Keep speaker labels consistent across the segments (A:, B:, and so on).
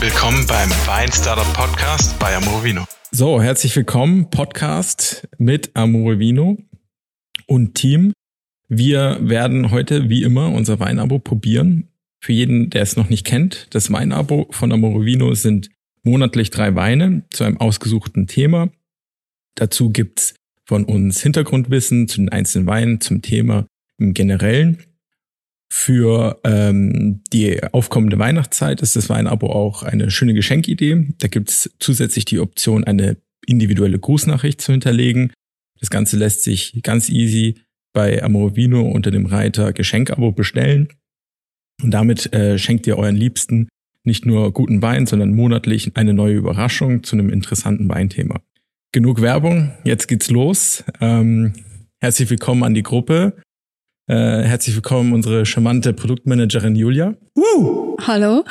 A: Willkommen beim Wein Startup Podcast bei Amorovino.
B: So, herzlich willkommen, Podcast mit Amorovino und Team. Wir werden heute, wie immer, unser Weinabo probieren. Für jeden, der es noch nicht kennt, das Weinabo von Amorovino sind monatlich drei Weine zu einem ausgesuchten Thema. Dazu gibt's von uns Hintergrundwissen zu den einzelnen Weinen, zum Thema im Generellen. Für ähm, die aufkommende Weihnachtszeit ist das Weinabo auch eine schöne Geschenkidee. Da gibt's zusätzlich die Option, eine individuelle Grußnachricht zu hinterlegen. Das Ganze lässt sich ganz easy bei Amorovino unter dem Reiter Geschenkabo bestellen. Und damit äh, schenkt ihr euren Liebsten nicht nur guten Wein, sondern monatlich eine neue Überraschung zu einem interessanten Weinthema. Genug Werbung, jetzt geht's los. Ähm, herzlich willkommen an die Gruppe. Äh, herzlich willkommen unsere charmante Produktmanagerin Julia.
C: Woo! Hallo.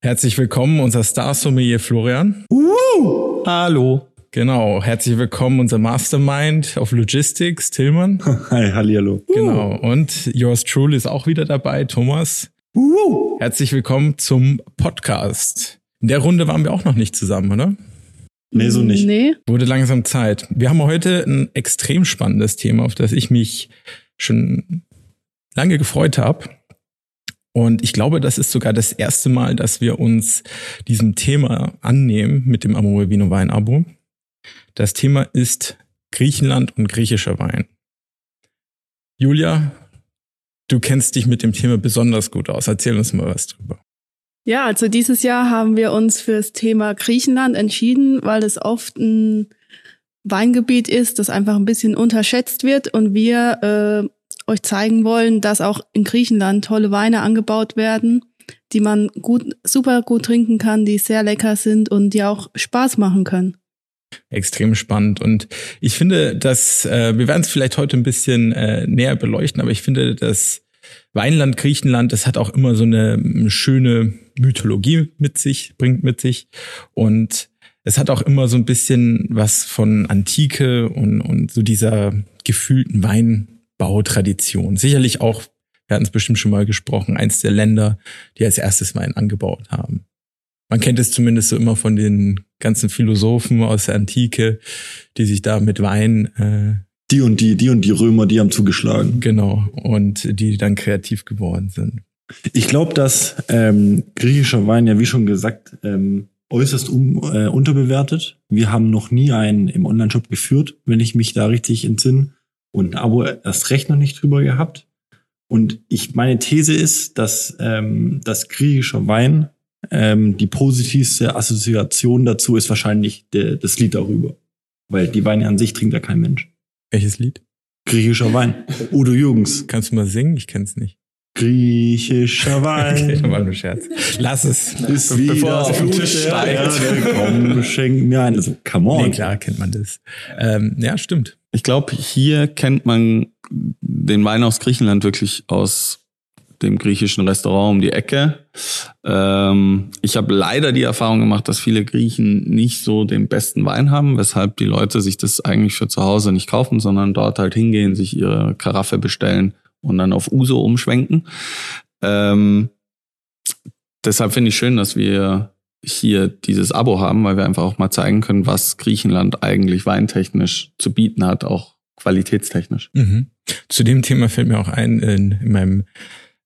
B: Herzlich willkommen unser Star-Sommelier Florian.
C: Woo!
D: Hallo.
B: Genau, herzlich willkommen unser Mastermind of Logistics, Tillmann.
D: Hi, hallihallo.
B: Genau, und yours truly ist auch wieder dabei, Thomas.
C: Woo!
B: Herzlich willkommen zum Podcast. In der Runde waren wir auch noch nicht zusammen, oder?
D: Nee, so nicht.
C: Nee.
B: Wurde langsam Zeit. Wir haben heute ein extrem spannendes Thema, auf das ich mich schon lange gefreut habe. Und ich glaube, das ist sogar das erste Mal, dass wir uns diesem Thema annehmen mit dem Amore Vino Wein Abo. Das Thema ist Griechenland und griechischer Wein. Julia, du kennst dich mit dem Thema besonders gut aus. Erzähl uns mal was drüber.
C: Ja, also dieses Jahr haben wir uns fürs Thema Griechenland entschieden, weil es oft ein Weingebiet ist, das einfach ein bisschen unterschätzt wird und wir äh, euch zeigen wollen, dass auch in Griechenland tolle Weine angebaut werden, die man gut, super gut trinken kann, die sehr lecker sind und die auch Spaß machen können.
B: Extrem spannend. Und ich finde, dass, äh, wir werden es vielleicht heute ein bisschen äh, näher beleuchten, aber ich finde, dass Weinland Griechenland, das hat auch immer so eine schöne Mythologie mit sich, bringt mit sich. Und es hat auch immer so ein bisschen was von Antike und, und so dieser gefühlten Weinbautradition. Sicherlich auch, wir hatten es bestimmt schon mal gesprochen, eins der Länder, die als erstes Wein angebaut haben. Man kennt es zumindest so immer von den ganzen Philosophen aus der Antike, die sich da mit Wein äh,
D: die und die, die und die Römer, die haben zugeschlagen.
B: Genau. Und die dann kreativ geworden sind.
D: Ich glaube, dass ähm, griechischer Wein ja, wie schon gesagt, ähm, äußerst um, äh, unterbewertet. Wir haben noch nie einen im Onlineshop geführt, wenn ich mich da richtig entsinne. Und ein Abo erst recht noch nicht drüber gehabt. Und ich, meine These ist, dass ähm, das griechischer Wein ähm, die positivste Assoziation dazu ist wahrscheinlich de, das Lied darüber. Weil die Weine an sich trinkt ja kein Mensch.
B: Welches Lied?
D: Griechischer Wein. Udo Jürgens.
B: Kannst du mal singen? Ich kenn's nicht.
D: Griechischer Wein.
B: Okay, war nur Scherz. Lass es.
D: Ist
B: Be- bevor auf den Tisch steigt.
D: Komm, schenk mir ein. Also, come on.
B: Nee, klar kennt man das. Ähm, ja, stimmt.
E: Ich glaube, hier kennt man den Wein aus Griechenland wirklich aus dem griechischen Restaurant um die Ecke. Ähm, ich habe leider die Erfahrung gemacht, dass viele Griechen nicht so den besten Wein haben, weshalb die Leute sich das eigentlich für zu Hause nicht kaufen, sondern dort halt hingehen, sich ihre Karaffe bestellen und dann auf Uso umschwenken. Ähm, deshalb finde ich schön, dass wir hier dieses Abo haben, weil wir einfach auch mal zeigen können, was Griechenland eigentlich weintechnisch zu bieten hat, auch qualitätstechnisch.
B: Mhm. Zu dem Thema fällt mir auch ein, in, in meinem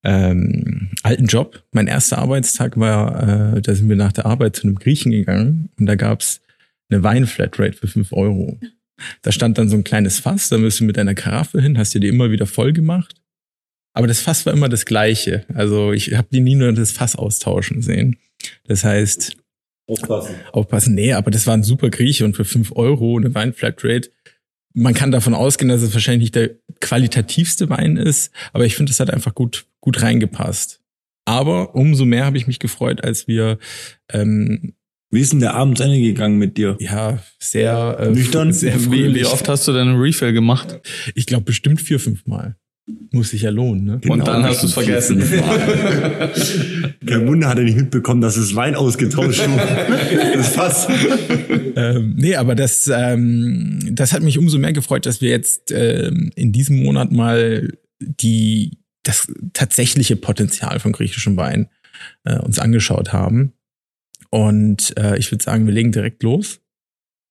B: ähm, alten Job. Mein erster Arbeitstag war, äh, da sind wir nach der Arbeit zu einem Griechen gegangen und da gab's eine Weinflatrate für fünf Euro. Da stand dann so ein kleines Fass, da bist du mit deiner Karaffe hin, hast dir die immer wieder voll gemacht. Aber das Fass war immer das gleiche. Also ich habe die nie nur das Fass austauschen sehen. Das heißt,
D: Aufpassen.
B: aufpassen, nee, aber das war ein super Grieche und für fünf Euro eine Weinflatrate. Man kann davon ausgehen, dass es wahrscheinlich nicht der qualitativste Wein ist, aber ich finde, es hat einfach gut, gut reingepasst. Aber umso mehr habe ich mich gefreut, als wir ähm,
D: Wie ist denn der Abend zu Ende gegangen mit dir?
B: ja sehr äh,
D: Nüchtern?
B: sehr
E: Wie,
B: fröhlich.
E: wie oft hast du denn einen Refill gemacht?
B: Ich glaube bestimmt vier, fünf Mal. Muss sich ja lohnen, ne?
E: Und dann hast du es vergessen.
D: Kein Wunder hat er nicht mitbekommen, dass es Wein ausgetauscht wurde. Das Fass.
B: Ähm, nee, aber das, ähm, das hat mich umso mehr gefreut, dass wir jetzt ähm, in diesem Monat mal die das tatsächliche Potenzial von griechischem Wein äh, uns angeschaut haben. Und äh, ich würde sagen, wir legen direkt los.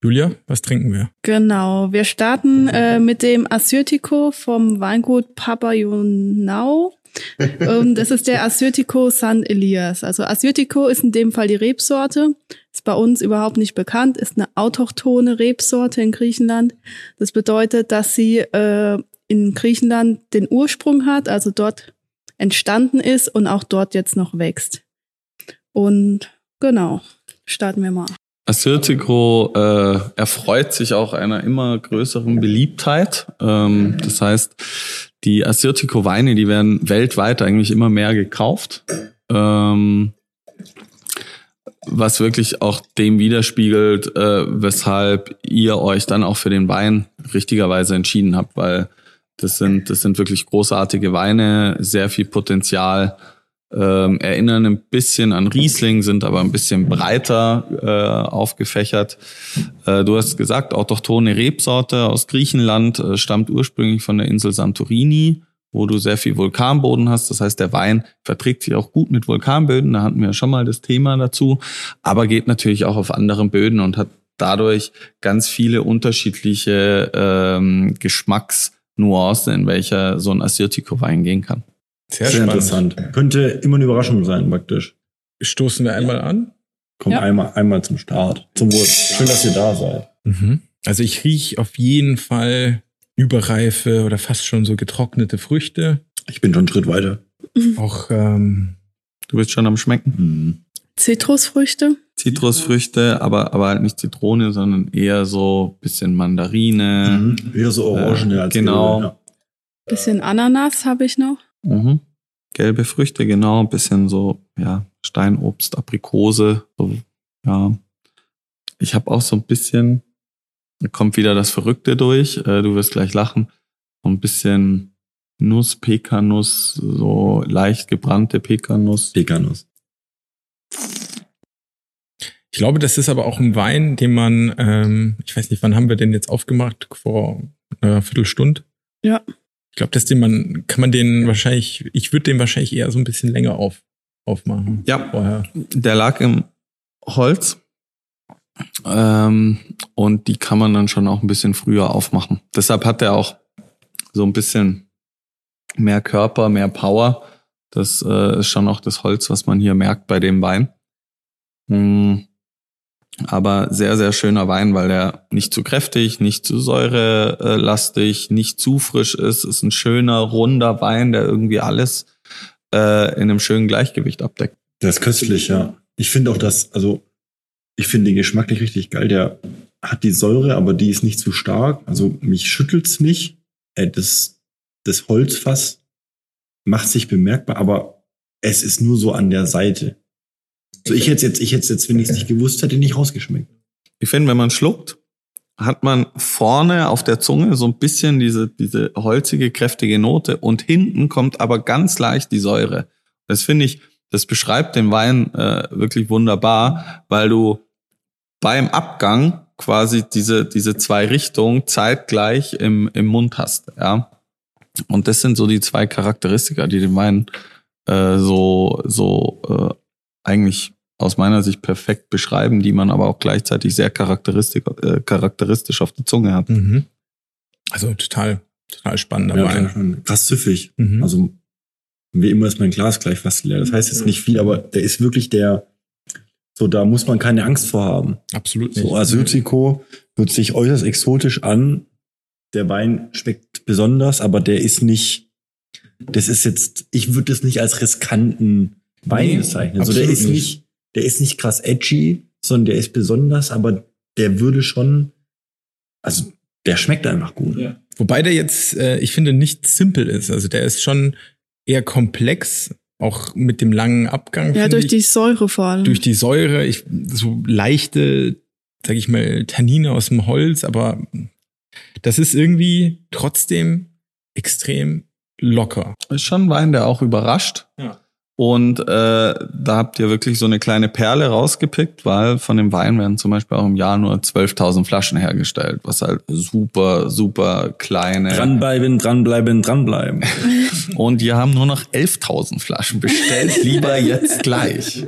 B: Julia, was trinken wir?
C: Genau, wir starten äh, mit dem Assyrtiko vom Weingut Papa Junau. ähm, das ist der Assyrtiko San Elias. Also Assyrtiko ist in dem Fall die Rebsorte. Ist bei uns überhaupt nicht bekannt, ist eine autochthone Rebsorte in Griechenland. Das bedeutet, dass sie äh, in Griechenland den Ursprung hat, also dort entstanden ist und auch dort jetzt noch wächst. Und genau, starten wir mal.
E: Assyrtiko äh, erfreut sich auch einer immer größeren Beliebtheit. Ähm, das heißt, die Assyrtiko-Weine, die werden weltweit eigentlich immer mehr gekauft. Ähm, was wirklich auch dem widerspiegelt, äh, weshalb ihr euch dann auch für den Wein richtigerweise entschieden habt, weil das sind, das sind wirklich großartige Weine, sehr viel Potenzial, ähm, erinnern ein bisschen an Riesling, sind aber ein bisschen breiter äh, aufgefächert. Äh, du hast gesagt, autochtone Rebsorte aus Griechenland, äh, stammt ursprünglich von der Insel Santorini, wo du sehr viel Vulkanboden hast. Das heißt, der Wein verträgt sich auch gut mit Vulkanböden. Da hatten wir ja schon mal das Thema dazu, aber geht natürlich auch auf anderen Böden und hat dadurch ganz viele unterschiedliche ähm, Geschmacksnuancen, in welcher so ein Assyrtiko-Wein gehen kann.
B: Sehr,
D: Sehr interessant. Könnte immer eine Überraschung sein, praktisch.
B: Stoßen wir einmal an.
D: Kommt
C: Ja.
D: einmal, einmal zum Start. Zum Wohl. Schön, dass ihr da seid.
B: Mhm. Also ich rieche auf jeden Fall überreife oder fast schon so getrocknete Früchte.
D: Ich bin schon einen Schritt weiter.
B: Auch ähm,
E: Du bist schon am Schmecken.
D: Hm.
C: Zitrusfrüchte.
E: Zitrusfrüchte, aber, aber halt nicht Zitrone, sondern eher so bisschen Mandarine.
D: Mhm. Eher so orangene als
E: genau.
D: gelbe,
C: Bisschen Ananas habe ich noch.
E: Mhm. Gelbe Früchte, genau, ein bisschen so, ja, Steinobst, Aprikose, so, ja. Ich habe auch so ein bisschen, da kommt wieder das Verrückte durch, äh, du wirst gleich lachen, so ein bisschen Nuss, Pekanuss, so leicht gebrannte Pekanuss.
D: Pekanuss.
B: Ich glaube, das ist aber auch ein Wein, den man, ähm, ich weiß nicht, wann haben wir den jetzt aufgemacht? Vor einer Viertelstunde?
C: Ja.
B: Ich glaube, dass den man, kann man den wahrscheinlich, ich würde den wahrscheinlich eher so ein bisschen länger auf, aufmachen.
E: Ja.
B: Vorher.
E: Der lag im Holz. Ähm, und die kann man dann schon auch ein bisschen früher aufmachen. Deshalb hat er auch so ein bisschen mehr Körper, mehr Power. Das äh, ist schon auch das Holz, was man hier merkt bei dem Wein. Mm, aber sehr, sehr schöner Wein, weil er nicht zu kräftig, nicht zu säurelastig, nicht zu frisch ist. Ist ein schöner, runder Wein, der irgendwie alles äh, in einem schönen Gleichgewicht abdeckt.
D: Der ist köstlich, ja. Ich finde auch das, also ich finde den geschmacklich richtig geil. Der hat die Säure, aber die ist nicht zu stark. Also mich schüttelt's nicht. Äh, das, das Holzfass macht sich bemerkbar, aber es ist nur so an der Seite. So, ich hätte jetzt, ich hätte jetzt, wenn ich es nicht gewusst hätte, nicht rausgeschmeckt.
E: Ich finde, wenn man schluckt, hat man vorne auf der Zunge so ein bisschen diese, diese holzige, kräftige Note und hinten kommt aber ganz leicht die Säure. Das finde ich, das beschreibt den Wein äh, wirklich wunderbar, weil du beim Abgang quasi diese, diese zwei Richtungen zeitgleich im, im Mund hast, ja. Und das sind so die zwei Charakteristika, die den Wein äh, so, so äh, eigentlich aus meiner Sicht perfekt beschreiben, die man aber auch gleichzeitig sehr charakteristisch, äh, charakteristisch auf der Zunge hat.
B: Mhm. Also total, total spannender
D: Ja,
B: Wein.
D: krass süffig.
B: Mhm.
D: Also wie immer ist mein Glas gleich fast leer. Das heißt jetzt nicht viel, aber der ist wirklich der, so da muss man keine Angst vor haben.
B: Absolut nicht.
D: So Assyrtiko hört sich äußerst exotisch an. Der Wein schmeckt besonders, aber der ist nicht, das ist jetzt, ich würde es nicht als riskanten Wein
B: Nee,
D: bezeichnen. Also der ist
B: nicht.
D: der ist nicht krass edgy, sondern der ist besonders, aber der würde schon, also der schmeckt einfach gut.
B: Ja. Wobei der jetzt, äh, ich finde, nicht simpel ist. Also der ist schon eher komplex, auch mit dem langen Abgang.
C: Ja, durch
B: ich.
C: die Säure vor allem.
B: durch die Säure, ich, so leichte, sag ich mal, Tannine aus dem Holz, aber das ist irgendwie trotzdem extrem locker.
E: Ist schon ein Wein, der auch überrascht.
B: Ja.
E: Und äh, da habt ihr wirklich so eine kleine Perle rausgepickt, weil von dem Wein werden zum Beispiel auch im Jahr nur 12.000 Flaschen hergestellt, was halt super, super kleine.
D: Dranbleiben, dranbleiben, dranbleiben.
E: Und die haben nur noch 11.000 Flaschen bestellt. Lieber jetzt gleich.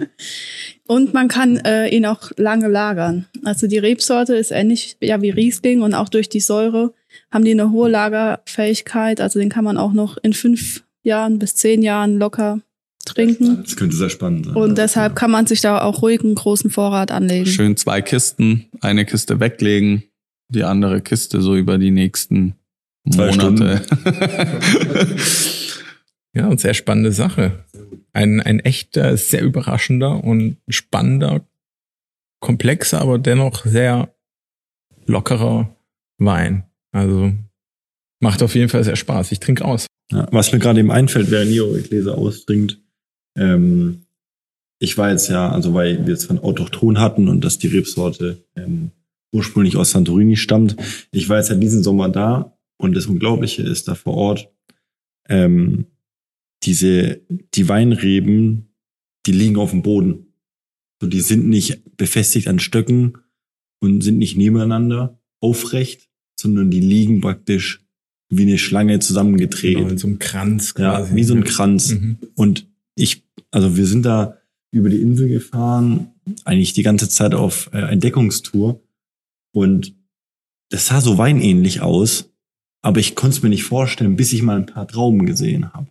C: Und man kann äh, ihn auch lange lagern. Also die Rebsorte ist ähnlich ja, wie Riesling und auch durch die Säure haben die eine hohe Lagerfähigkeit. Also den kann man auch noch in fünf Jahren bis zehn Jahren locker trinken.
D: Das könnte sehr spannend sein.
C: Und deshalb kann man sich da auch ruhig einen großen Vorrat anlegen.
E: Schön zwei Kisten, eine Kiste weglegen, die andere Kiste so über die nächsten
D: Zwei
E: Monate.
B: Ja, und sehr spannende Sache. Ein, ein echter, sehr überraschender und spannender, komplexer, aber dennoch sehr lockerer Wein. Also macht auf jeden Fall sehr Spaß. Ich trinke aus.
D: Ja, was mir gerade eben einfällt, während ihr eure Gläser austrinkt, ähm, ich war jetzt ja, also weil wir es von Autochton hatten und dass die Rebsorte ähm, ursprünglich aus Santorini stammt, ich war jetzt ja diesen Sommer da und das Unglaubliche ist da vor Ort, ähm, diese, die Weinreben, die liegen auf dem Boden. So, die sind nicht befestigt an Stöcken und sind nicht nebeneinander aufrecht, sondern die liegen praktisch wie eine Schlange zusammengedreht.
B: Genau, in so einem Kranz quasi.
D: Ja, wie so ein Kranz.
B: Mhm.
D: Und ich, also wir sind da über die Insel gefahren, eigentlich die ganze Zeit auf äh, Entdeckungstour. Und das sah so weinähnlich aus, aber ich konnte es mir nicht vorstellen, bis ich mal ein paar Trauben gesehen habe.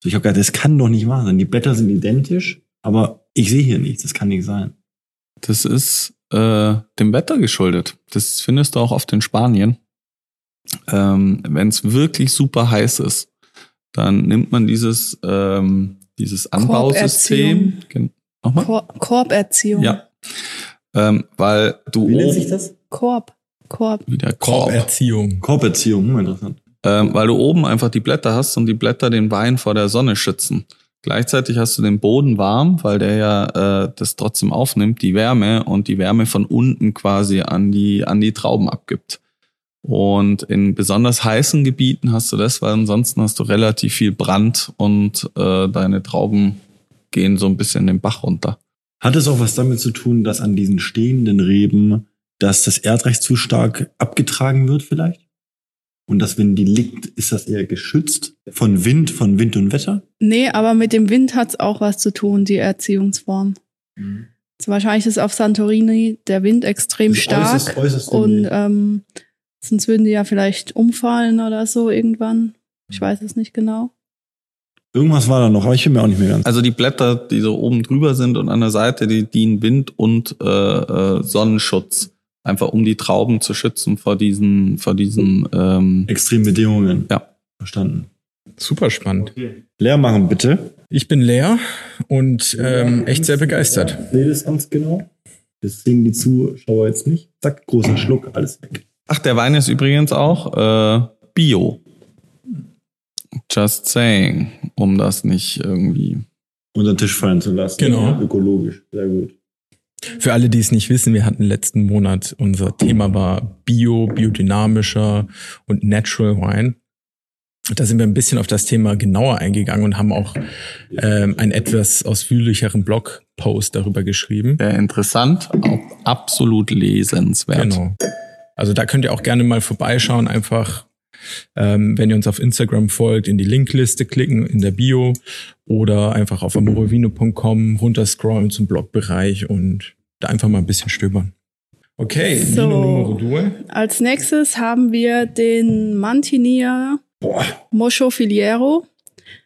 D: So, ich habe gedacht, das kann doch nicht wahr sein. Die Blätter sind identisch, aber ich sehe hier nichts. Das kann nicht sein.
E: Das ist äh, dem Wetter geschuldet. Das findest du auch oft in Spanien. Ähm, Wenn es wirklich super heiß ist, dann nimmt man dieses, ähm, dieses Anbausystem. Nochmal?
C: Kor Korberziehung.
E: Ja. Ähm, weil du oben
D: das?
C: Korb. Korb.
E: wieder Korb,
B: Korberziehung.
D: Korberziehung, hm, interessant.
E: ähm, weil du oben einfach die Blätter hast und die Blätter den Wein vor der Sonne schützen. Gleichzeitig hast du den Boden warm, weil der ja äh, das trotzdem aufnimmt, die Wärme und die Wärme von unten quasi an die an die Trauben abgibt. Und in besonders heißen Gebieten hast du das, weil ansonsten hast du relativ viel Brand und äh, deine Trauben gehen so ein bisschen den Bach runter.
D: Hat es auch was damit zu tun, dass an diesen stehenden Reben, dass das Erdreich zu stark abgetragen wird vielleicht? Und dass wenn die liegt, ist das eher geschützt von Wind, von Wind und Wetter?
C: Nee, aber mit dem Wind hat's auch was zu tun, die Erziehungsform. Also wahrscheinlich ist auf Santorini der Wind extrem
D: Das ist
C: stark.
D: äußerst- äußerst
C: und ähm, sonst würden die ja vielleicht umfallen oder so irgendwann. Ich weiß es nicht genau.
D: Irgendwas war da noch, aber ich bin mir auch nicht mehr ganz.
E: Also die Blätter, die so oben drüber sind und an der Seite, die dienen Wind und äh, äh, Sonnenschutz. Einfach um die Trauben zu schützen vor diesen, vor diesen ähm,
D: Extreme Bedingungen.
E: Ja.
D: Verstanden.
B: Super spannend.
D: Leer machen bitte.
B: Ich bin leer und ähm, echt sehr begeistert.
D: Ich sehe das ganz genau. Das sehen die Zuschauer jetzt nicht. Zack, großer Schluck, alles weg.
E: Ach, der Wein ist übrigens auch äh, Bio. Just saying, um das nicht irgendwie.
D: Unter den Tisch fallen zu lassen.
B: Genau.
D: Ökologisch. Sehr gut.
B: Für alle, die es nicht wissen, wir hatten letzten Monat, unser Thema war Bio, biodynamischer und Natural Wine. Da sind wir ein bisschen auf das Thema genauer eingegangen und haben auch ähm, einen etwas ausführlicheren Blogpost darüber geschrieben.
E: Sehr interessant, auch absolut lesenswert.
B: Genau. Also da könnt ihr auch gerne mal vorbeischauen, einfach ähm, wenn ihr uns auf Instagram folgt, in die Linkliste klicken in der Bio oder einfach auf amorovino.com runterscrollen zum Blogbereich und da einfach mal ein bisschen stöbern. Okay,
C: So.
B: Vino Numero Due.
C: Als nächstes haben wir den Mantinia Moscho Filiero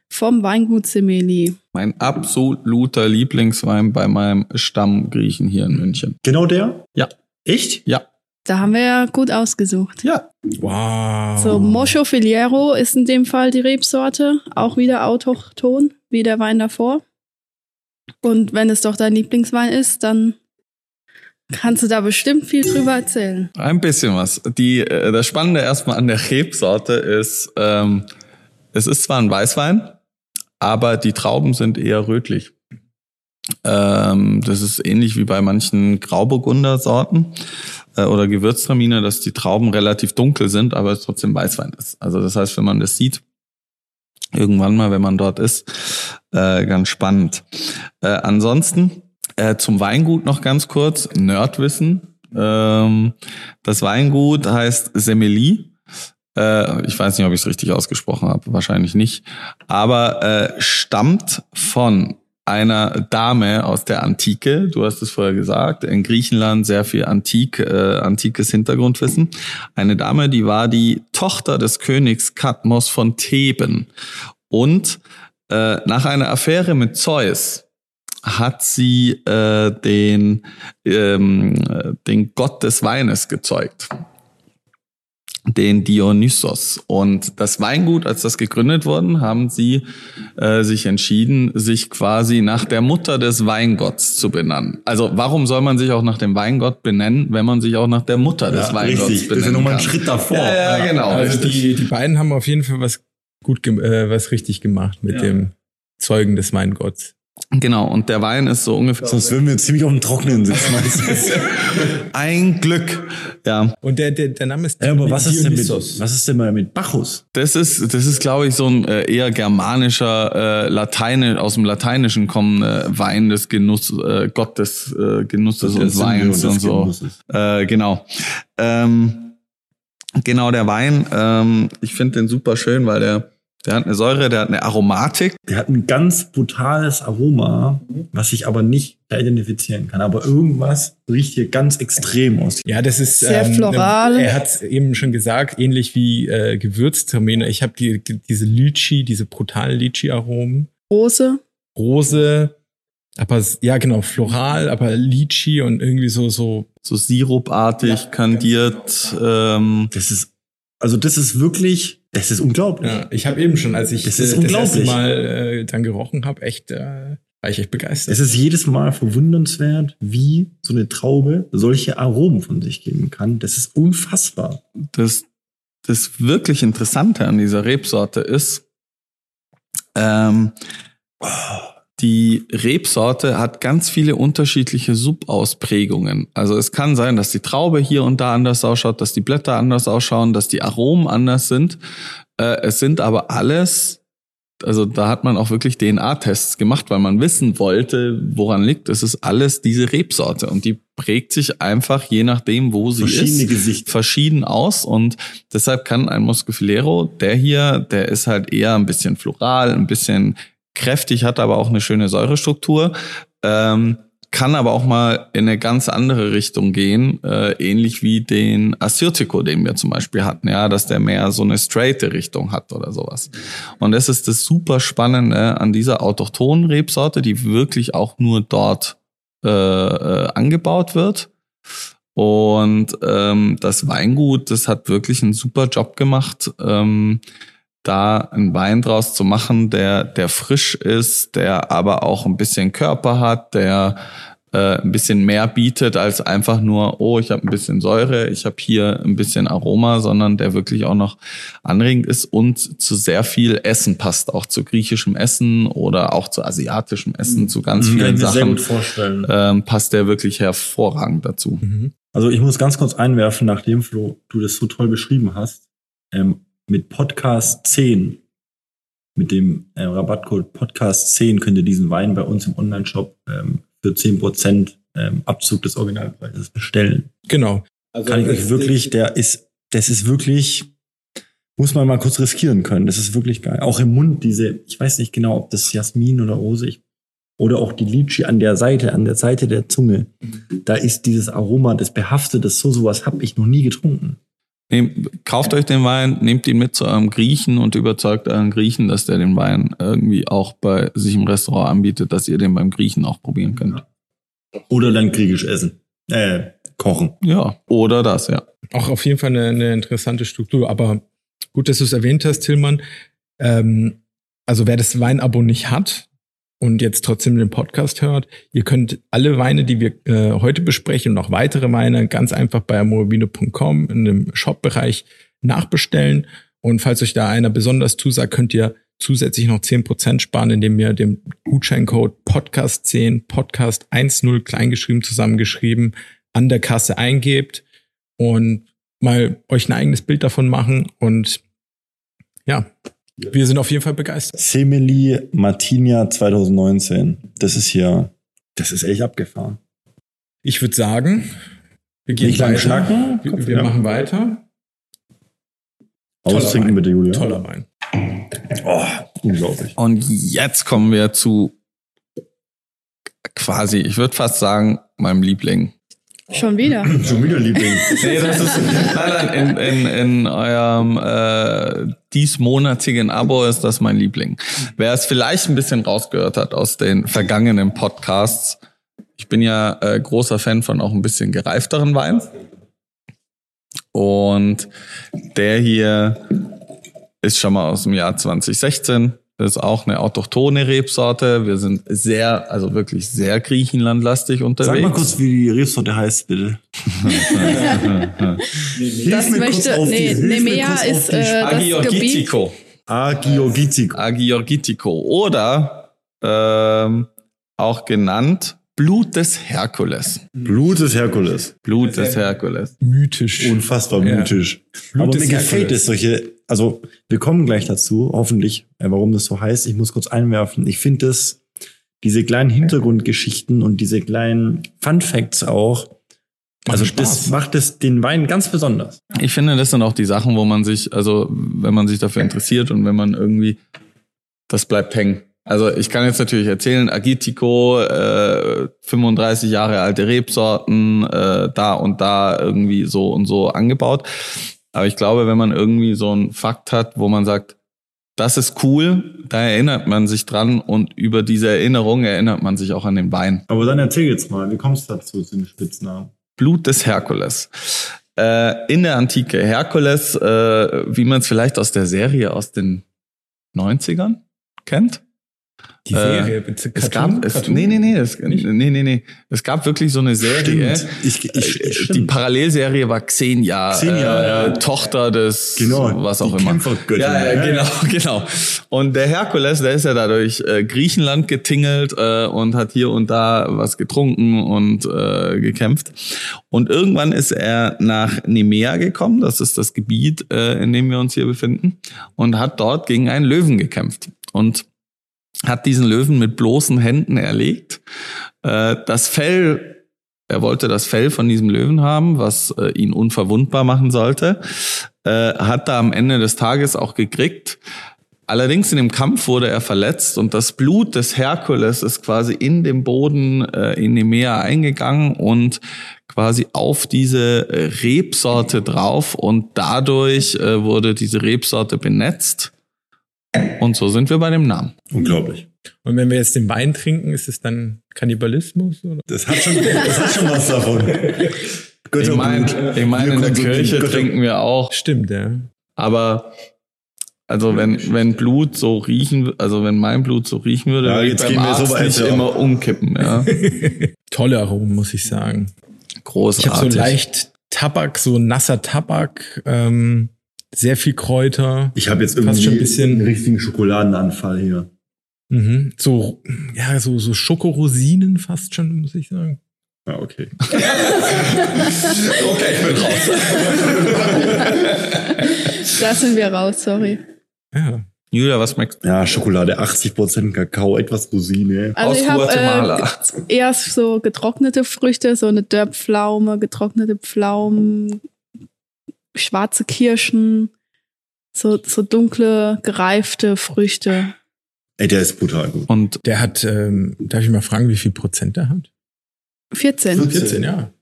C: vom Weingut Semeli.
E: Mein absoluter Lieblingswein bei meinem Stammgriechen hier in München.
D: Genau der?
E: Ja.
D: Echt?
E: Ja.
C: Da haben wir ja gut ausgesucht.
E: Ja.
B: Wow.
C: So, Moscho Filiero ist in dem Fall die Rebsorte, auch wieder autochton, wie der Wein davor. Und wenn es doch dein Lieblingswein ist, dann kannst du da bestimmt viel drüber erzählen.
E: Ein bisschen was. Die, äh, das Spannende erstmal an der Rebsorte ist, ähm, es ist zwar ein Weißwein, aber die Trauben sind eher rötlich. Ähm, das ist ähnlich wie bei manchen Grauburgunder-Sorten äh, oder Gewürztraminer, dass die Trauben relativ dunkel sind, aber es trotzdem Weißwein ist. Also das heißt, wenn man das sieht, Irgendwann mal, wenn man dort ist. Äh, ganz spannend. Äh, ansonsten äh, zum Weingut noch ganz kurz. Nerdwissen. Ähm, das Weingut heißt Semeli. Äh, ich weiß nicht, ob ich es richtig ausgesprochen habe. Wahrscheinlich nicht. Aber äh, stammt von einer Dame aus der Antike. Du hast es vorher gesagt. In Griechenland sehr viel Antik, äh, antikes Hintergrundwissen. Eine Dame, die war die Tochter des Königs Kadmos von Theben. Und äh, nach einer Affäre mit Zeus hat sie äh, den, ähm, den Gott des Weines gezeugt den Dionysos. Und das Weingut, als das gegründet worden, haben sie äh, sich entschieden, sich quasi nach der Mutter des Weingotts zu benennen. Also warum soll man sich auch nach dem Weingott benennen, wenn man sich auch nach der Mutter des
D: Ja,
E: Weingotts
D: richtig. Das
E: benennen
D: ist ja nochmal ein? Schritt davor.
E: Ja, ja, genau.
B: Also die, die beiden haben auf jeden Fall was gut, äh, was richtig gemacht mit
D: Ja.
B: dem Zeugen des Weingotts.
E: Genau, und der Wein ist so ungefähr
D: Sonst würden wir ziemlich auf dem Trockenen sitzen.
E: ein Glück. Ja,
B: Und der, der, der Name ist
D: ja, aber was ist, denn mit, was ist denn mal mit Bacchus?
E: das ist, das ist, glaube ich, so ein äh, eher germanischer, äh, Lateine, aus dem Lateinischen kommende Wein des Genuss, äh, Gott des äh, Genusses und Weins und so.
D: Genusses.
E: Äh, genau. Ähm, genau, der Wein, ähm, ich finde den super schön, weil der, der hat eine Säure, der hat eine Aromatik.
D: Der hat ein ganz brutales Aroma, was ich aber nicht identifizieren kann. Aber irgendwas riecht hier ganz extrem aus.
B: Ja, das ist
C: Sehr floral.
B: Er hat eben schon gesagt, ähnlich wie äh, Gewürztraminer. Ich habe die, diese Lychee, diese brutalen Lychee-Aromen,
C: Rose.
B: Rose, aber ja genau floral, aber Lychee und irgendwie so so.
E: So sirupartig, kandiert. Ähm,
D: Das ist, also das ist wirklich, das ist unglaublich.
B: Ja, ich habe eben schon, als ich
D: Das
B: äh,
D: ist
B: das erste
D: unglaublich.
B: Mal äh, dann gerochen habe, echt äh, war ich echt begeistert.
D: Es ist jedes Mal verwundernswert, wie so eine Traube solche Aromen von sich geben kann. Das ist unfassbar.
E: das, das wirklich Interessante an dieser Rebsorte ist, ähm, die Rebsorte hat ganz viele unterschiedliche Subausprägungen. Also es kann sein, dass die Traube hier und da anders ausschaut, dass die Blätter anders ausschauen, dass die Aromen anders sind. Äh, es sind aber alles, also da hat man auch wirklich DNA-Tests gemacht, weil man wissen wollte, woran liegt. Es ist alles diese Rebsorte und die prägt sich einfach je nachdem, wo sie
D: Verschiedene
E: ist
D: Gesichter.
E: verschieden aus und deshalb kann ein Muscofilero, der hier, der ist halt eher ein bisschen floral, ein bisschen kräftig, hat aber auch eine schöne Säurestruktur, ähm, kann aber auch mal in eine ganz andere Richtung gehen, äh, ähnlich wie den Assyrtiko, den wir zum Beispiel hatten, ja, dass der mehr so eine straighte Richtung hat oder sowas. Und das ist das super Spannende an dieser autochthonen Rebsorte, die wirklich auch nur dort äh, äh, angebaut wird. Und ähm, das Weingut, das hat wirklich einen super Job gemacht, ähm, da einen Wein draus zu machen, der, der frisch ist, der aber auch ein bisschen Körper hat, der äh, ein bisschen mehr bietet als einfach nur, oh, ich habe ein bisschen Säure, ich habe hier ein bisschen Aroma, sondern der wirklich auch noch anregend ist und zu sehr viel Essen passt, auch zu griechischem Essen oder auch zu asiatischem Essen, zu ganz
D: Mhm,
E: vielen
D: ich mir sehr
E: Sachen
D: gut vorstellen.
E: ähm, passt der wirklich hervorragend dazu.
B: Mhm.
D: Also ich muss ganz kurz einwerfen, nachdem Flo, du das so toll beschrieben hast, ähm, mit Podcast 10, mit dem äh, Rabattcode Podcast 10 könnt ihr diesen Wein bei uns im Online-Shop ähm, für 10% ähm, Abzug des Originalpreises bestellen.
B: Genau. Also
D: Kann ich euch wirklich, der ist, das ist wirklich, muss man mal kurz riskieren können. Das ist wirklich geil. Auch im Mund diese, ich weiß nicht genau, ob das Jasmin oder Rose, ich, oder auch die Lychee an der Seite, an der Seite der Zunge. Da ist dieses Aroma, das behaftet, das so sowas habe ich noch nie getrunken.
E: Nehmt, kauft euch den Wein, nehmt ihn mit zu eurem Griechen und überzeugt euren Griechen, dass der den Wein irgendwie auch bei sich im Restaurant anbietet, dass ihr den beim Griechen auch probieren könnt.
D: Oder dann griechisch essen. Äh, kochen.
E: Ja, oder das, ja.
B: Auch auf jeden Fall eine, eine interessante Struktur. Aber gut, dass du es erwähnt hast, Tillmann. Ähm, also wer das Weinabo nicht hat und jetzt trotzdem den Podcast hört, ihr könnt alle Weine, die wir äh, heute besprechen und auch weitere Weine ganz einfach bei amorovino.com in dem Shop-Bereich nachbestellen. Und falls euch da einer besonders zusagt, könnt ihr zusätzlich noch 10% sparen, indem ihr den Gutscheincode Podcast10, Podcast 10 kleingeschrieben zusammengeschrieben an der Kasse eingebt und mal euch ein eigenes Bild davon machen und ja, Wir sind auf jeden Fall begeistert.
D: Semeli Martinia 2019. Das ist hier, das ist echt abgefahren.
B: Ich würde sagen, wir gehen
D: Nicht lang
B: weiter.
D: schnacken.
B: Wir, wir
D: Ja.
B: machen weiter. Toller
D: Austrinken
B: Wein.
D: bitte, Julia.
B: Toller Wein.
D: Oh, unglaublich.
E: Und jetzt kommen wir zu quasi, ich würde fast sagen, meinem Liebling.
C: Schon wieder.
D: Schon wieder Liebling.
E: Nee, das ist nein, nein, in, in, in eurem äh, diesmonatigen Abo ist das mein Liebling. Wer es vielleicht ein bisschen rausgehört hat aus den vergangenen Podcasts, ich bin ja äh, großer Fan von auch ein bisschen gereifteren Wein. Und der hier ist schon mal aus dem Jahr 2016. Das ist auch eine autochtone Rebsorte. Wir sind sehr, also wirklich sehr Griechenlandlastig unterwegs.
D: Sag mal kurz, wie die Rebsorte heißt, bitte.
C: Das möchte, nee, Nemea ist äh, das Gebiet.
E: Agiorgitico. Agiorgitico. Oder ähm, auch genannt Blut des Herkules.
D: Blut des Herkules.
E: Blut des Herkules.
B: Mythisch.
D: Unfassbar
B: Ja.
D: mythisch.
B: Blut
D: Aber
B: des
D: mir gefällt es, solche, also wir kommen gleich dazu, hoffentlich, äh, warum das so heißt. Ich muss kurz einwerfen. Ich finde es, diese kleinen Hintergrundgeschichten und diese kleinen Fun Facts auch, also
B: Spaß.
D: das macht es den Wein ganz besonders.
E: Ich finde, das sind auch die Sachen, wo man sich, also wenn man sich dafür interessiert und wenn man irgendwie, das bleibt hängen. Also ich kann jetzt natürlich erzählen, Agitico, äh, 35 Jahre alte Rebsorten, äh, da und da irgendwie so und so angebaut. Aber ich glaube, wenn man irgendwie so einen Fakt hat, wo man sagt, das ist cool, da erinnert man sich dran und über diese Erinnerung erinnert man sich auch an den Wein.
D: Aber dann erzähl jetzt mal, wie kommst du dazu, zu dem Spitznamen?
E: Blut des Herkules. Äh, in der Antike Herkules, äh, wie man es vielleicht aus der Serie aus den 90ern kennt.
B: Die
E: Äh,
B: Serie.
E: Es
B: Cartoon?
E: gab, es,
B: Cartoon?
E: nee, nee, nee, es,
B: Nicht?
E: nee, nee, nee. Es gab wirklich so eine Serie.
D: Stimmt. Ich, ich, ich,
E: Äh, die
D: stimmt.
E: Parallelserie war Xenia,
D: Xenia,
E: äh,
D: ja.
E: Tochter des,
D: Genau,
E: was auch
D: die
E: immer. Ja, ja, genau, genau. Und der Herkules, der ist ja da durch äh, Griechenland getingelt äh, und hat hier und da was getrunken und äh, gekämpft. Und irgendwann ist er nach Nemea gekommen, das ist das Gebiet, äh, in dem wir uns hier befinden, und hat dort gegen einen Löwen gekämpft. Und hat diesen Löwen mit bloßen Händen erlegt. Äh, das Fell, er wollte das Fell von diesem Löwen haben, was äh, ihn unverwundbar machen sollte, äh, hat da am Ende des Tages auch gekriegt. Allerdings in dem Kampf wurde er verletzt und das Blut des Herkules ist quasi in den Boden äh, in die Meer eingegangen und quasi auf diese äh, Rebsorte drauf und dadurch äh, wurde diese Rebsorte benetzt. Und so sind wir bei dem Namen.
D: Unglaublich.
B: Und wenn wir jetzt den Wein trinken, ist es dann Kannibalismus? Oder?
D: Das hat schon, das hat schon was davon.
E: Ich meine, ich mein, in der Kirche trinken wir auch,
B: Stimmt, ja.
E: aber also wenn, wenn Blut so riechen, also wenn mein Blut so riechen würde,
D: Ja,
E: würde ich
D: jetzt
E: beim
D: gehen wir so
E: Arzt
D: weit,
E: nicht
D: ja.
E: immer umkippen. Ja.
B: Tolle Aromen, muss ich sagen. Ich
E: Großartig.
B: habe so leicht Tabak, so nasser Tabak, ähm, sehr viel Kräuter.
D: Ich habe jetzt
B: Fast
D: irgendwie
B: schon ein bisschen-
D: einen richtigen Schokoladenanfall hier.
B: Mhm. So, ja, so, so Schokorosinen fast schon, muss ich sagen.
D: Ja, okay.
E: okay, ich bin raus.
C: Da sind wir raus, sorry.
B: Ja.
E: Julia, was schmeckt?
D: Ja, Schokolade, 80% Kakao, etwas Rosine.
C: Also
E: Aus
C: ich habe
E: Guatemala.
C: äh, eher so getrocknete Früchte, so eine Dörrpflaume, getrocknete Pflaumen, schwarze Kirschen, so, so dunkle, gereifte Früchte.
D: Ey, der ist brutal gut.
E: Und
B: Der hat, ähm, darf ich mal fragen, wie viel Prozent der hat?
C: 14.
B: 14, ja.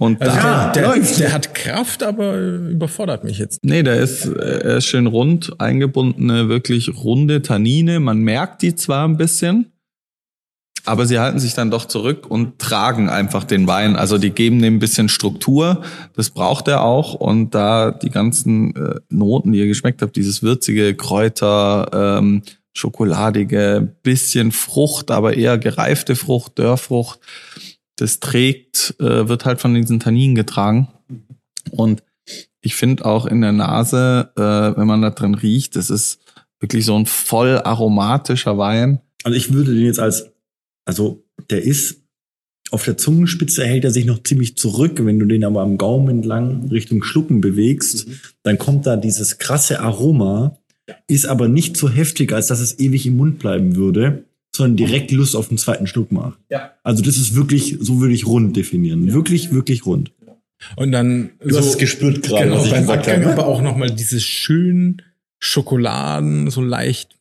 E: Und
B: Also
E: da,
B: der, der,
D: läuft.
B: der hat Kraft, aber äh, überfordert mich jetzt.
E: nee, der ist, äh, er ist schön rund, eingebundene, wirklich runde Tannine. Man merkt die zwar ein bisschen, aber sie halten sich dann doch zurück und tragen einfach den Wein. Also die geben dem ein bisschen Struktur. Das braucht er auch. Und da die ganzen äh, Noten, die ihr geschmeckt habt, dieses würzige Kräuter, ähm, schokoladige, bisschen Frucht, aber eher gereifte Frucht, Dörrfrucht, das trägt, äh, wird halt von diesen Tanninen getragen. Und ich finde auch in der Nase, äh, wenn man da drin riecht, das ist wirklich so ein voll aromatischer Wein.
D: Also ich würde den jetzt als, also der ist auf der Zungenspitze hält er sich noch ziemlich zurück. Wenn du den aber am Gaumen entlang Richtung Schlucken bewegst, dann kommt da dieses krasse Aroma ist aber nicht so heftig, als dass es ewig im Mund bleiben würde, sondern direkt Lust auf den zweiten Schluck macht.
B: Ja.
D: Also das ist wirklich, so würde ich rund definieren. Wirklich, wirklich rund.
B: Und dann
D: Du hast es gespürt gerade,
B: genau,
D: was ich
B: beim
D: gesagt
B: Abgang
D: habe.
B: aber auch nochmal diese schönen Schokoladen, so leicht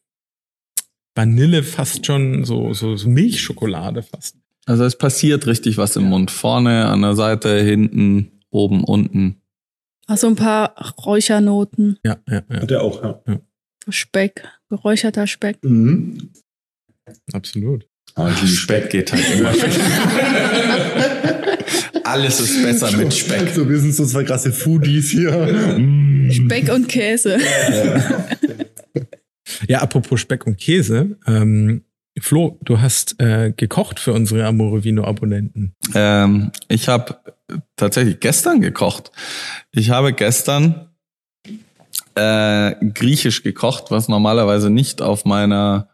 B: Vanille fast schon, so, so, so Milchschokolade fast.
E: Also es passiert richtig was im Mund. Vorne, an der Seite, hinten, oben, unten.
C: Also ein paar Räuchernoten,
B: Ja, ja, ja,
D: Hat er auch, ja.
C: Speck, geräucherter Speck.
D: Mhm.
B: absolut.
D: Ah, ich liebe
E: Speck geht halt immer. Alles ist besser mit Speck.
D: So, wir sind so zwei krasse Foodies hier. Mm.
C: Speck und Käse.
B: Ja, apropos Speck und Käse. Ähm, Flo, du hast äh, gekocht für unsere Amore Vino Abonnenten.
E: Ähm, ich habe tatsächlich gestern gekocht. Ich habe gestern äh, griechisch gekocht, was normalerweise nicht auf meiner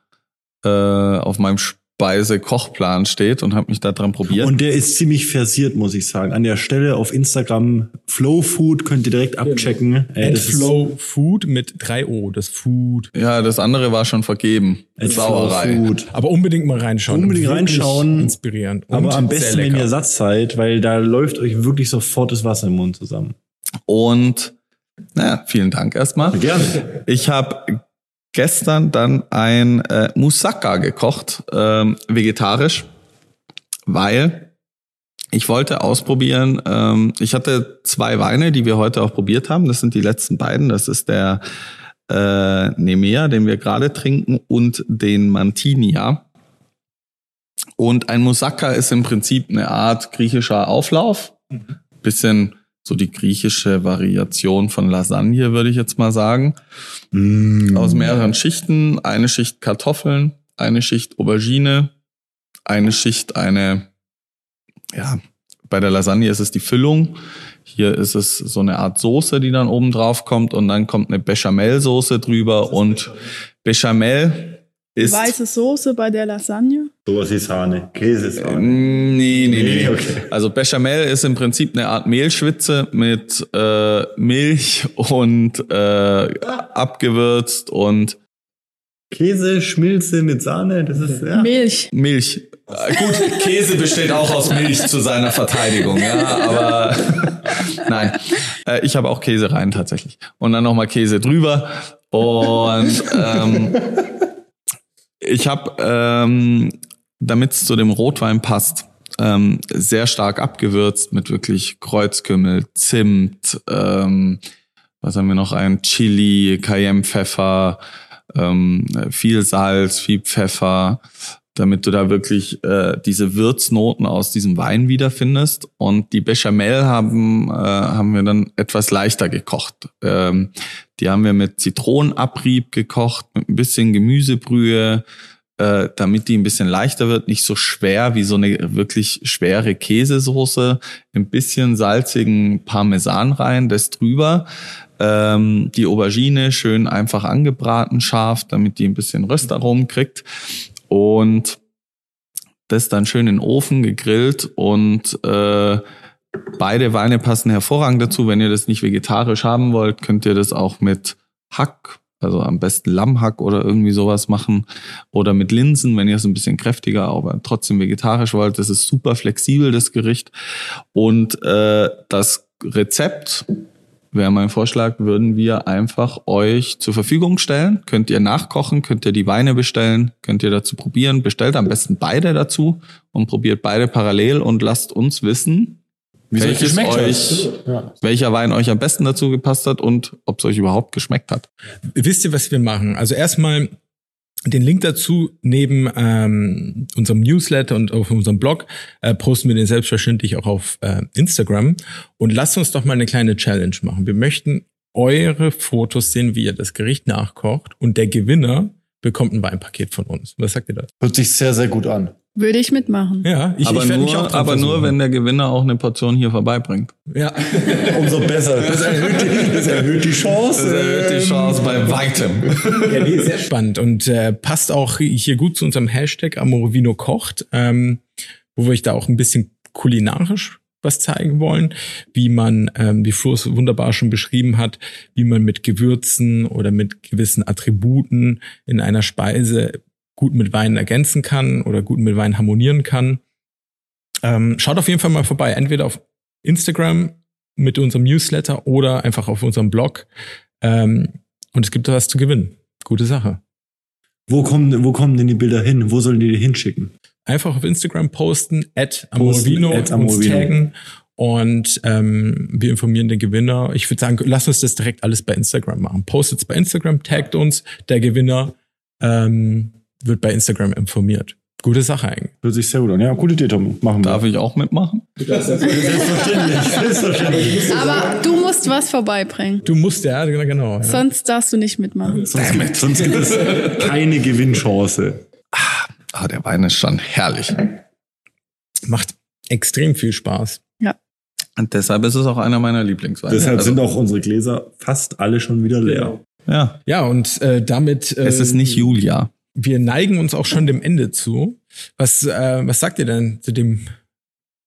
E: äh, auf meinem Speise-Kochplan steht und habe mich da dran probiert.
D: Und der ist ziemlich versiert, muss ich sagen. An der Stelle auf Instagram Flow Food könnt ihr direkt abchecken. Ey,
B: And
D: das ist
B: Flow Food mit 3 O, das Food.
E: ja, das andere war schon vergeben. Sauerei.
D: Food.
B: Aber unbedingt mal reinschauen.
D: Unbedingt reinschauen.
B: Inspirierend. Und
D: Aber am besten, wenn ihr Satz seid, weil da läuft euch wirklich sofort das Wasser im Mund zusammen.
E: Und naja, vielen Dank erstmal.
D: Gerne.
E: Ich habe gestern dann ein äh, Moussaka gekocht, ähm, vegetarisch, weil ich wollte ausprobieren, ähm, ich hatte zwei Weine, die wir heute auch probiert haben. Das sind die letzten beiden. Das ist der äh, Nemea, den wir gerade trinken, und den Mantinia. Und ein Moussaka ist im Prinzip eine Art griechischer Auflauf. Bisschen so die griechische Variation von Lasagne, würde ich jetzt mal sagen
D: Mm.
E: aus mehreren Schichten. Eine Schicht Kartoffeln, eine Schicht Aubergine, eine Schicht eine, ja, bei der Lasagne ist es die Füllung. Hier ist es so eine Art Soße, die dann oben drauf kommt und dann kommt eine Bechamel-Soße drüber und Bechamel ist...
C: Weiße Soße bei der Lasagne.
D: Sowas wie Sahne. Käse ist Sahne.
E: Nee, nee, nee.
D: Nee,
E: nee.
D: okay.
E: Also Bechamel ist im Prinzip eine Art Mehlschwitze mit äh, Milch und äh, abgewürzt und
D: Käse, Schmilze mit Sahne, das ist, ja.
C: Milch.
E: Milch. Äh, Gut, Käse besteht auch aus Milch zu seiner Verteidigung, ja, aber nein. Äh, ich habe auch Käse rein tatsächlich. Und dann nochmal Käse drüber. Und ähm, ich habe, ähm, damit es zu dem Rotwein passt, ähm, sehr stark abgewürzt mit wirklich Kreuzkümmel, Zimt, ähm, was haben wir noch? Ein Chili, Cayennepfeffer, ähm, viel Salz, viel Pfeffer, damit du da wirklich äh, diese Würznoten aus diesem Wein wiederfindest. Und die Bechamel haben, äh, haben wir dann etwas leichter gekocht. Ähm, die haben wir mit Zitronenabrieb gekocht, mit ein bisschen Gemüsebrühe, äh, damit die ein bisschen leichter wird, nicht so schwer wie so eine wirklich schwere Käsesoße, ein bisschen salzigen Parmesan rein, das drüber. Ähm, die Aubergine schön einfach angebraten, scharf, damit die ein bisschen Röstaromen kriegt. Und das dann schön in den Ofen gegrillt und äh, beide Weine passen hervorragend dazu. Wenn ihr das nicht vegetarisch haben wollt, könnt ihr das auch mit Hack, also am besten Lammhack oder irgendwie sowas machen oder mit Linsen, wenn ihr es ein bisschen kräftiger, aber trotzdem vegetarisch wollt. Das ist super flexibel, das Gericht. Und äh, das Rezept wäre mein Vorschlag, würden wir einfach euch zur Verfügung stellen. Könnt ihr nachkochen, könnt ihr die Weine bestellen, könnt ihr dazu probieren. Bestellt am besten beide dazu und probiert beide parallel und lasst uns wissen, welches euch, welcher Wein euch am besten dazu gepasst hat und ob es euch überhaupt geschmeckt hat.
B: Wisst ihr, was wir machen? Also erstmal den Link dazu neben ähm, unserem Newsletter und auf unserem Blog äh, posten wir den selbstverständlich auch auf äh, Instagram. Und lasst uns doch mal eine kleine Challenge machen. Wir möchten eure Fotos sehen, wie ihr das Gericht nachkocht und der Gewinner bekommt ein Weinpaket von uns. Was sagt ihr da?
D: Hört sich sehr, sehr gut an.
C: Würde ich mitmachen.
B: Ja, ich,
E: aber
B: ich auch
E: nur,
B: dran
E: aber nur,
B: versuchen.
E: wenn der Gewinner auch eine Portion hier vorbeibringt.
B: Ja.
D: Umso besser. Das erhöht die, das erhöht die Chance.
E: Das erhöht die Chance bei weitem.
B: Ja, nee, sehr spannend und äh, passt auch hier gut zu unserem Hashtag Amorovino kocht, ähm, wo wir euch da auch ein bisschen kulinarisch was zeigen wollen, wie man, ähm, wie Flo es wunderbar schon beschrieben hat, wie man mit Gewürzen oder mit gewissen Attributen in einer Speise gut mit Wein ergänzen kann oder gut mit Wein harmonieren kann. Ähm, schaut auf jeden Fall mal vorbei, entweder auf Instagram mit unserem Newsletter oder einfach auf unserem Blog. Ähm, und es gibt was zu gewinnen. Gute Sache.
D: Wo kommen, wo kommen denn die Bilder hin? Wo sollen die die hinschicken?
B: Einfach auf Instagram posten, at Amorovino,
D: at
B: uns taggen und ähm, wir informieren den Gewinner. Ich würde sagen, lasst uns das direkt alles bei Instagram machen. Postet's bei Instagram, taggt uns, der Gewinner ähm, wird bei Instagram informiert. Gute Sache eigentlich.
D: Hört sich sehr gut an. Ja, gute Idee, Tom. Machen wir.
E: Darf ich auch mitmachen?
D: Selbstverständlich. Selbstverständlich.
C: Aber du musst was vorbeibringen.
B: Du musst ja, genau. genau ja.
C: Sonst darfst du nicht mitmachen.
D: Sonst, gibt, sonst gibt es keine Gewinnchance.
E: Ah, der Wein ist schon herrlich.
B: Macht extrem viel Spaß.
E: Und deshalb ist es auch einer meiner Lieblingsweine.
D: Deshalb
E: Also,
D: sind auch unsere Gläser fast alle schon wieder leer.
E: Ja,
B: Ja, und äh, damit. Äh,
E: es ist nicht Julia.
B: Wir neigen uns auch schon dem Ende zu. Was, äh, was sagt ihr denn zu dem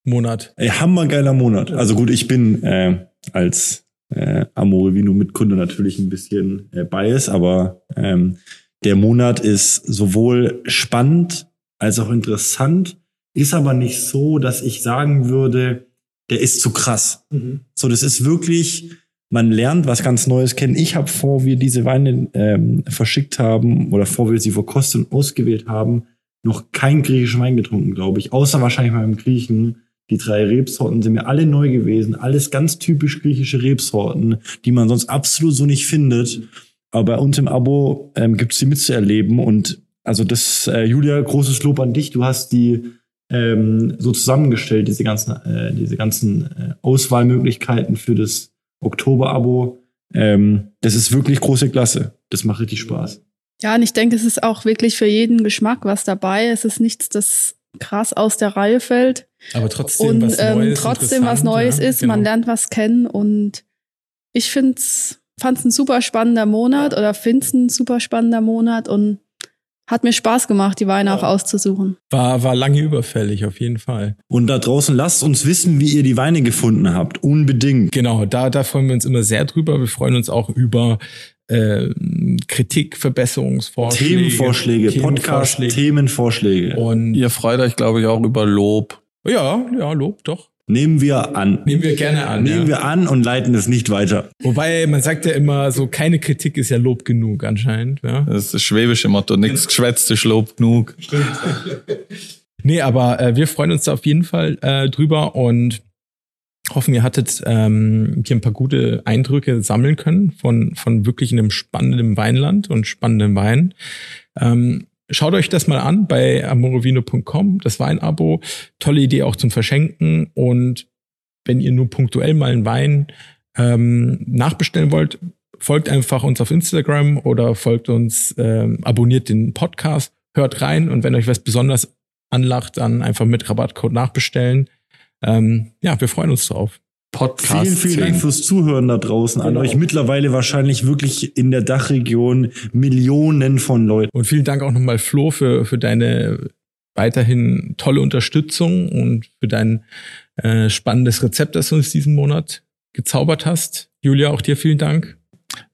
B: Monat?
D: Ey, hammergeiler Monat. Also gut, ich bin äh, als äh, Amore Vino Mitgründer natürlich ein bisschen äh, bias, aber ähm, der Monat ist sowohl spannend als auch interessant, ist aber nicht so, dass ich sagen würde, der ist zu krass. So, das ist wirklich, man lernt was ganz Neues kennen. Ich habe vor, wir diese Weine ähm, verschickt haben oder vor wir sie verkostet und ausgewählt haben, noch keinen griechischen Wein getrunken, glaube ich. Außer wahrscheinlich beim Griechen. Die drei Rebsorten sind mir alle neu gewesen. Alles ganz typisch griechische Rebsorten, die man sonst absolut so nicht findet. Aber bei uns im Abo ähm, gibt es die mitzuerleben. Und also das, äh, Julia, großes Lob an dich. Du hast die ähm, so zusammengestellt, diese ganzen, äh, diese ganzen äh, Auswahlmöglichkeiten für das Oktober-Abo. Ähm, das ist wirklich große Klasse. Das macht richtig Spaß.
C: Ja, und ich denke, es ist auch wirklich für jeden Geschmack was dabei. Es ist nichts, das krass aus der Reihe fällt.
B: Aber trotzdem
C: und
B: was
C: ähm,
B: Neues.
C: trotzdem was Neues
B: ja,
C: ist.
B: genau.
C: Man lernt was kennen und ich find's, fand's ein super spannender Monat oder find's ein super spannender Monat und hat mir Spaß gemacht, die Weine auch auszusuchen.
B: War, war lange überfällig, auf jeden Fall.
D: Und da draußen lasst uns wissen, wie ihr die Weine gefunden habt. Unbedingt.
B: Genau, da, da freuen wir uns immer sehr drüber. Wir freuen uns auch über äh, Kritik, Verbesserungsvorschläge.
D: Themenvorschläge, Podcast,
B: Themenvorschläge.
D: Themenvorschläge.
B: Und
E: Ihr freut euch, glaube ich, auch über Lob.
B: ja, ja, Lob, doch.
D: Nehmen wir an.
B: Nehmen wir gerne an.
D: Nehmen
B: ja.
D: wir an und leiten es nicht weiter.
B: Wobei, man sagt ja immer, so keine Kritik ist ja Lob genug anscheinend. Ja.
E: Das ist das schwäbische Motto. Nichts geschwätzt ist Lob genug.
B: Nee, aber äh, wir freuen uns da auf jeden Fall äh, drüber und hoffen, ihr hattet ähm, hier ein paar gute Eindrücke sammeln können von, von wirklich einem spannenden Weinland und spannenden Wein. Ähm, schaut euch das mal an bei amorovino.com, das Weinabo. Tolle Idee auch zum Verschenken. Und wenn ihr nur punktuell mal einen Wein ähm, nachbestellen wollt, folgt einfach uns auf Instagram oder folgt uns, ähm, abonniert den Podcast, hört rein und wenn euch was besonders anlacht, dann einfach mit Rabattcode nachbestellen. Ähm, ja, wir freuen uns drauf.
E: Podcast
D: Vielen, vielen
E: 10.
D: Dank fürs Zuhören da draußen an
B: Genau.
D: euch. Mittlerweile wahrscheinlich wirklich in der Dachregion Millionen von Leuten.
B: Und vielen Dank auch nochmal, Flo, für, für deine weiterhin tolle Unterstützung und für dein äh, spannendes Rezept, das du uns diesen Monat gezaubert hast. Julia, auch dir vielen Dank.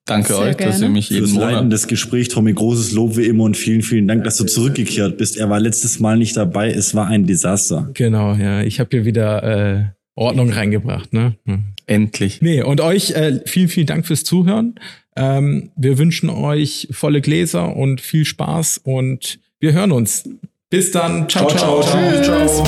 E: Danke
C: Sehr
E: euch, dass ihr
C: gerne.
E: mich jeden
D: Fürs Leiten
E: Monat.
D: des Gesprächs, Tommy, großes Lob wie immer und vielen, vielen Dank, dass du zurückgekehrt bist. Er war letztes Mal nicht dabei. Es war ein Desaster.
B: Genau, ja. Ich habe hier wieder äh, Ordnung reingebracht. Ne? Hm.
E: Endlich.
B: Nee, und euch äh, vielen, vielen Dank fürs Zuhören. Ähm, wir wünschen euch volle Gläser und viel Spaß und wir hören uns. Bis dann. ciao. ciao.
C: Tschüss.